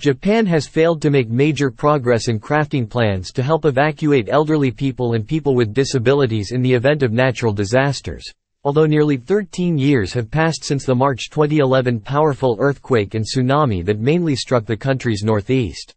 Japan has failed to make major progress in crafting plans to help evacuate elderly people and people with disabilities in the event of natural disasters. Although nearly 13 years have passed since the March 2011 powerful earthquake and tsunami that mainly struck the country's northeast.